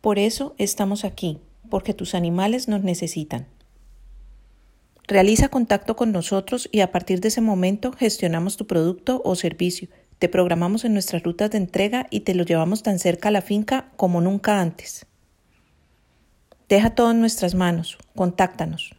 Por eso estamos aquí, porque tus animales nos necesitan. Realiza contacto con nosotros y a partir de ese momento gestionamos tu producto o servicio, te programamos en nuestras rutas de entrega y te lo llevamos tan cerca a la finca como nunca antes. Deja todo en nuestras manos, contáctanos.